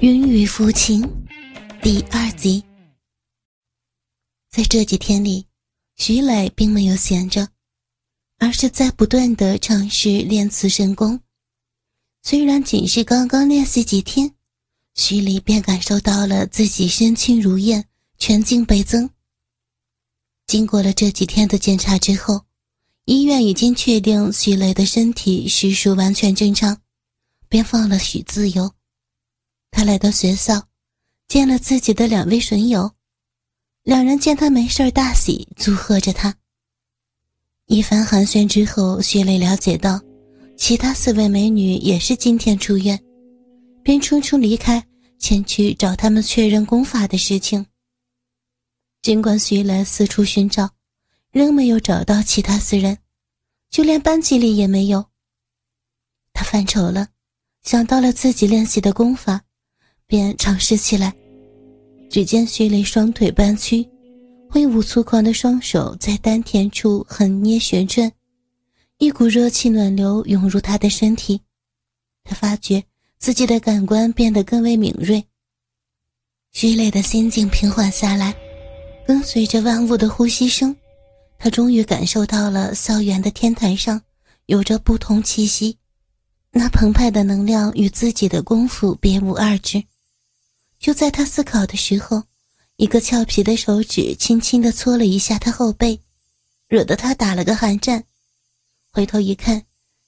云雨抚琴第二集。在这几天里，徐磊并没有闲着，而是在不断的尝试练此神功。虽然仅是刚刚练习几天，徐磊便感受到了自己身轻如燕，全劲倍增。经过了这几天的检查之后，医院已经确定徐磊的身体实属完全正常，便放了许自由。他来到学校，见了自己的两位损友，两人见他没事大喜，祝贺着他。一番寒暄之后，徐磊了解到，其他四位美女也是今天出院，便匆匆离开，前去找他们确认功法的事情。尽管徐磊四处寻找，仍没有找到其他四人，就连班级里也没有。他犯愁了，想到了自己练习的功法。便尝试起来，只见徐磊双腿弯曲，挥舞粗狂的双手在丹田处狠捏旋转，一股热气暖流涌入他的身体。他发觉自己的感官变得更为敏锐。徐磊的心境平缓下来，跟随着万物的呼吸声，他终于感受到了校园的天台上有着不同气息，那澎湃的能量与自己的功夫别无二致。就在他思考的时候，一个俏皮的手指轻轻地搓了一下他后背，惹得他打了个寒战。回头一看，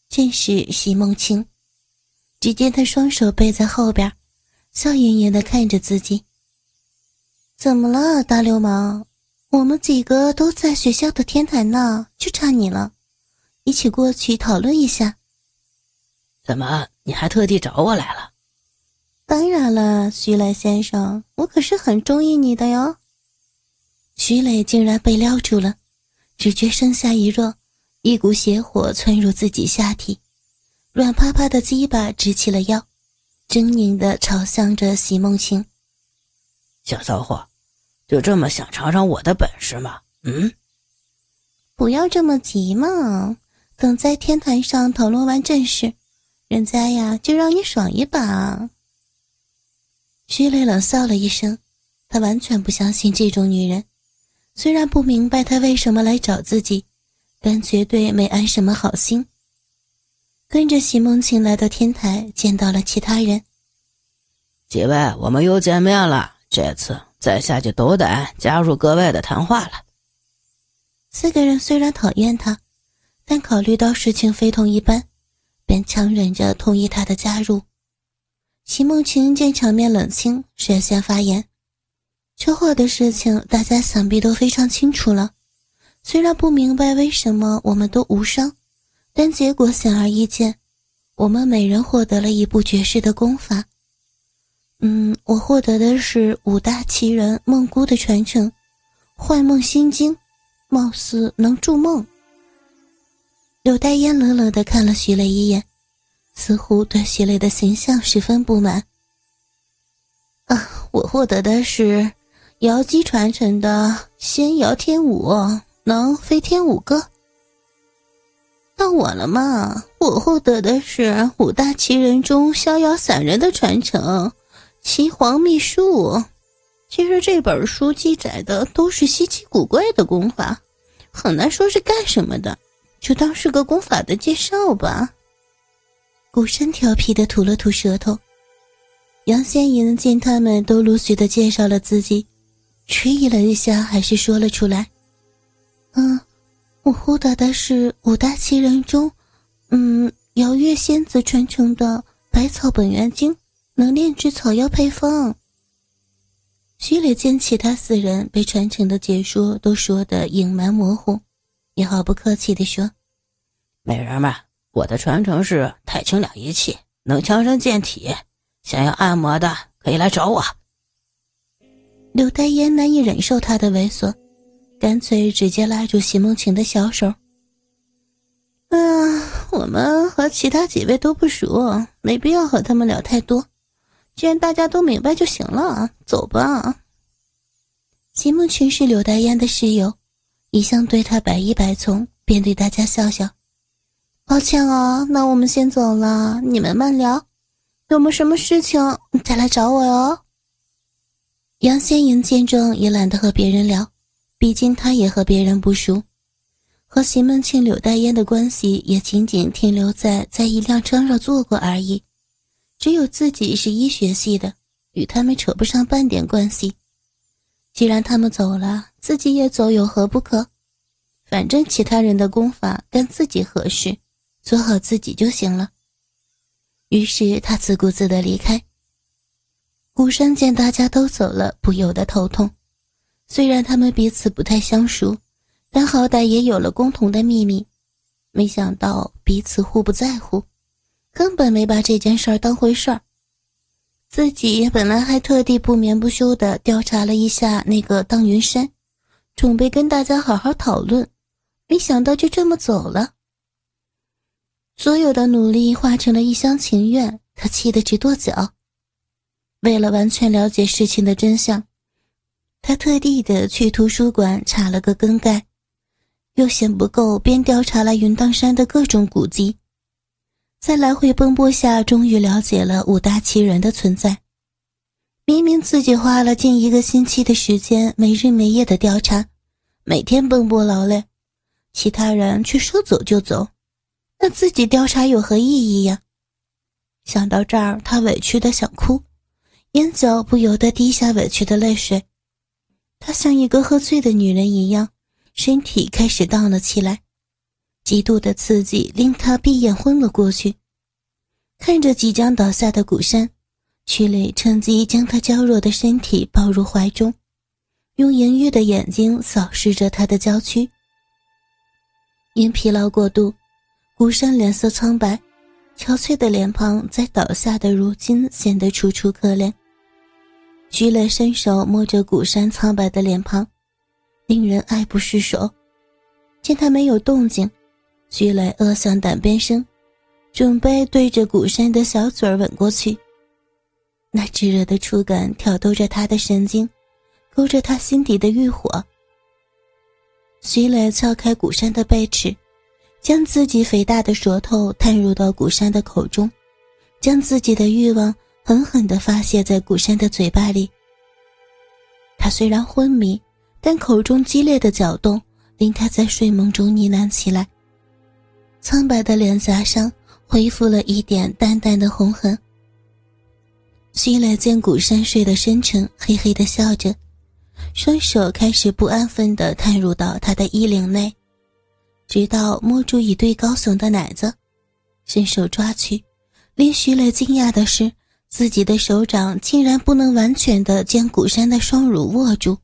正是席梦清。只见他双手背在后边，笑盈盈地看着自己。怎么了，大流氓？我们几个都在学校的天台呢，就差你了，一起过去讨论一下。怎么，你还特地找我来了？当然了，徐磊先生，我可是很中意你的哟。徐磊竟然被撩住了，只觉身下一热，一股邪火窜入自己下体，软趴趴的鸡巴直起了腰，狰狞的朝向着席梦清。小骚货，就这么想尝尝我的本事吗？嗯，不要这么急嘛，等在天台上讨论完正事，人家呀就让你爽一把。徐磊冷笑了一声，他完全不相信这种女人。虽然不明白她为什么来找自己，但绝对没安什么好心。跟着席梦晴来到天台，见到了其他人。几位，我们又见面了。这次在下就斗胆加入各位的谈话了。四个人虽然讨厌他，但考虑到事情非同一般，便强忍着同意他的加入。席梦晴见场面冷清，率先发言：“车祸的事情，大家想必都非常清楚了。虽然不明白为什么我们都无伤，但结果显而易见，我们每人获得了一部绝世的功法。嗯，我获得的是五大奇人梦姑的传承——幻梦心经，貌似能助梦。”柳黛烟冷冷地看了徐磊一眼。似乎对徐磊的形象十分不满。啊，我获得的是瑶姬传承的仙瑶天舞，能飞天五个。到我了嘛？我获得的是五大奇人中逍遥散人的传承，岐黄秘术。其实这本书记载的都是稀奇古怪的功法，很难说是干什么的，就当是个功法的介绍吧。古身调皮的吐了吐舌头，杨仙莹见他们都陆续的介绍了自己，迟疑了一下，还是说了出来：“嗯，我获得的是五大奇人中，嗯，瑶月仙子传承的百草本源经，能炼制草药配方。”徐磊见其他四人被传承的解说都说的隐瞒模糊，也毫不客气的说：“美人们。”我的传承是太清两仪器，能强身健体。想要按摩的可以来找我。柳黛烟难以忍受他的猥琐，干脆直接拉住席梦晴的小手。啊，我们和其他几位都不熟，没必要和他们聊太多。既然大家都明白就行了，走吧。席梦晴是柳丹烟的室友，一向对她百依百从，便对大家笑笑。抱歉啊，那我们先走了，你们慢聊。有没什么事情 再来找我哟。杨先莹见状也懒得和别人聊，毕竟他也和别人不熟，和席梦庆、柳黛烟的关系也仅仅停留在在一辆车上坐过而已。只有自己是医学系的，与他们扯不上半点关系。既然他们走了，自己也走有何不可？反正其他人的功法跟自己合适，做好自己就行了。于是他自顾自地离开。孤山见大家都走了，不由得头痛。虽然他们彼此不太相熟，但好歹也有了共同的秘密。没想到彼此互不在乎，根本没把这件事儿当回事儿。自己本来还特地不眠不休地调查了一下那个当云山，准备跟大家好好讨论，没想到就这么走了。所有的努力化成了一厢情愿，他气得直跺脚。为了完全了解事情的真相，他特地的去图书馆查了个更改，又嫌不够，便调查了云荡山的各种古迹。在来回奔波下，终于了解了五大奇人的存在。明明自己花了近一个星期的时间，没日没夜的调查，每天奔波劳累，其他人却说走就走，那自己调查有何意义呀？想到这儿，他委屈的想哭。眼角不由得滴下委屈的泪水，她像一个喝醉的女人一样，身体开始荡了起来，极度的刺激令她闭眼昏了过去。看着即将倒下的古山，曲磊趁机将她娇弱的身体抱入怀中，用淫欲的眼睛扫视着她的娇躯。因疲劳过度，古山脸色苍白，憔悴的脸庞在倒下的如今显得楚楚可怜。徐磊伸手摸着古山苍白的脸庞，令人爱不释手。见他没有动静，徐磊恶向胆边生，准备对着古山的小嘴儿吻过去。那炙热的触感挑逗着他的神经，勾着他心底的欲火。徐磊撬开古山的背齿，将自己肥大的舌头探入到古山的口中，将自己的欲望。狠狠地发泄在古山的嘴巴里。他虽然昏迷，但口中激烈的搅动令他在睡梦中呢喃起来。苍白的脸颊上恢复了一点淡淡的红痕。徐磊见古山睡得深沉，嘿嘿地笑着，双手开始不安分地探入到他的衣领内，直到摸住一对高耸的奶子，伸手抓去。令徐磊惊讶的是。自己的手掌竟然不能完全的将古山的双乳握住。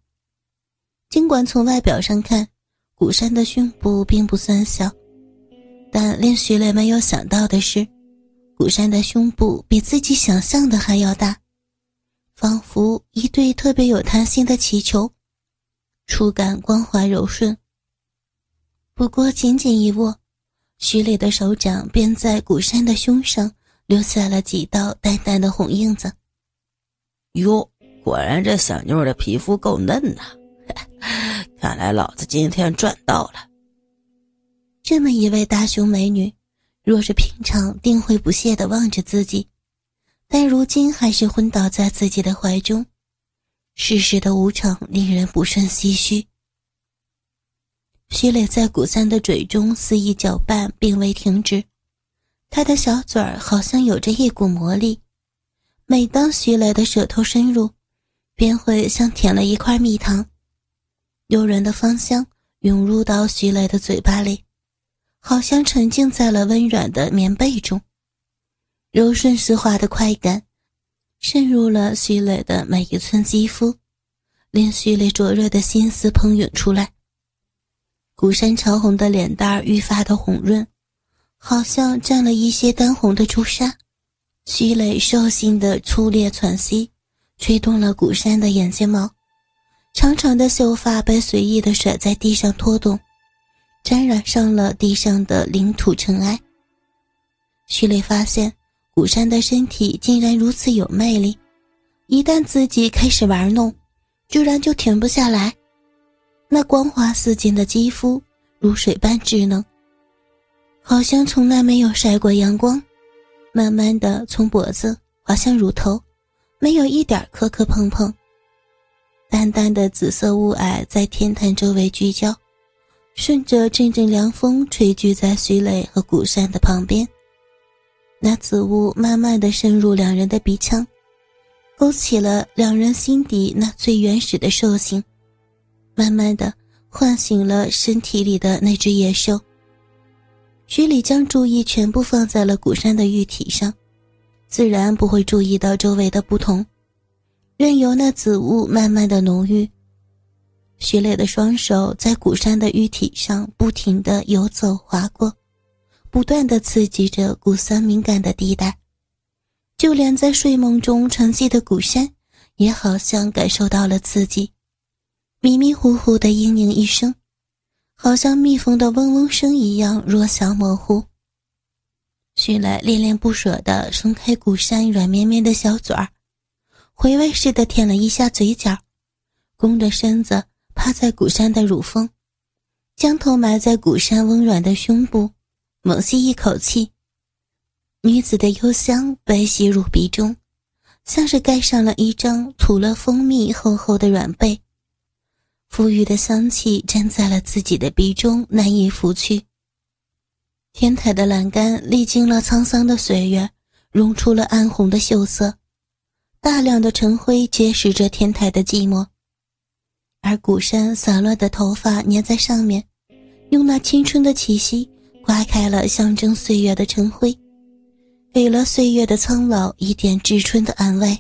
尽管从外表上看，古山的胸部并不算小，但令徐磊没有想到的是，古山的胸部比自己想象的还要大，仿佛一对特别有弹性的气球，触感光滑柔顺。不过紧紧一握，徐磊的手掌便在古山的胸上。留下了几道淡淡的红印子。哟，果然这小妞的皮肤够嫩呐！看来老子今天赚到了。这么一位大胸美女，若是平常定会不屑地望着自己，但如今还是昏倒在自己的怀中。世事的无常令人不胜唏嘘。徐磊在古三的嘴中肆意搅拌，并未停止。他的小嘴儿好像有着一股魔力，每当徐磊的舌头深入，便会像舔了一块蜜糖，诱人的芳香涌入到徐磊的嘴巴里，好像沉浸在了温软的棉被中，柔顺丝滑的快感渗入了徐磊的每一寸肌肤，令徐磊灼热的心思喷涌出来。古山潮红的脸蛋愈发的红润。好像沾了一些丹红的朱砂，徐磊兽性的粗烈喘息，吹动了古山的眼睫毛，长长的秀发被随意的甩在地上拖动，沾染上了地上的领土尘埃。徐磊发现古山的身体竟然如此有魅力，一旦自己开始玩弄，居然就停不下来。那光滑似锦的肌肤，如水般稚嫩。好像从来没有晒过阳光，慢慢的从脖子滑向乳头，没有一点磕磕碰碰。淡淡的紫色雾霭在天坛周围聚焦，顺着阵阵凉风吹聚在徐磊和古山的旁边。那紫雾慢慢的深入两人的鼻腔，勾起了两人心底那最原始的兽性，慢慢的唤醒了身体里的那只野兽。徐礼将注意全部放在了古山的玉体上，自然不会注意到周围的不同。任由那紫雾慢慢的浓郁，徐磊的双手在古山的玉体上不停的游走划过，不断的刺激着古三敏感的地带，就连在睡梦中沉寂的古山，也好像感受到了刺激，迷迷糊糊的嘤咛一声，好像蜜蜂的嗡嗡声一样弱小模糊。徐磊恋恋不舍地松开古山软绵绵的小嘴儿。回味似的舔了一下嘴角，弓着身子趴在古山的乳峰，将头埋在古山温软的胸部，猛吸一口气。女子的幽香被吸入鼻中，像是盖上了一张涂了蜂蜜厚厚的软被，馥郁的香气粘在了自己的鼻中，难以拂去。天台的栏杆历经了沧桑的岁月，融出了暗红的锈色。大量的尘灰揭示着天台的寂寞，而古山散乱的头发粘在上面，用那青春的气息刮开了象征岁月的尘灰，给了岁月的苍老一点至春的安慰。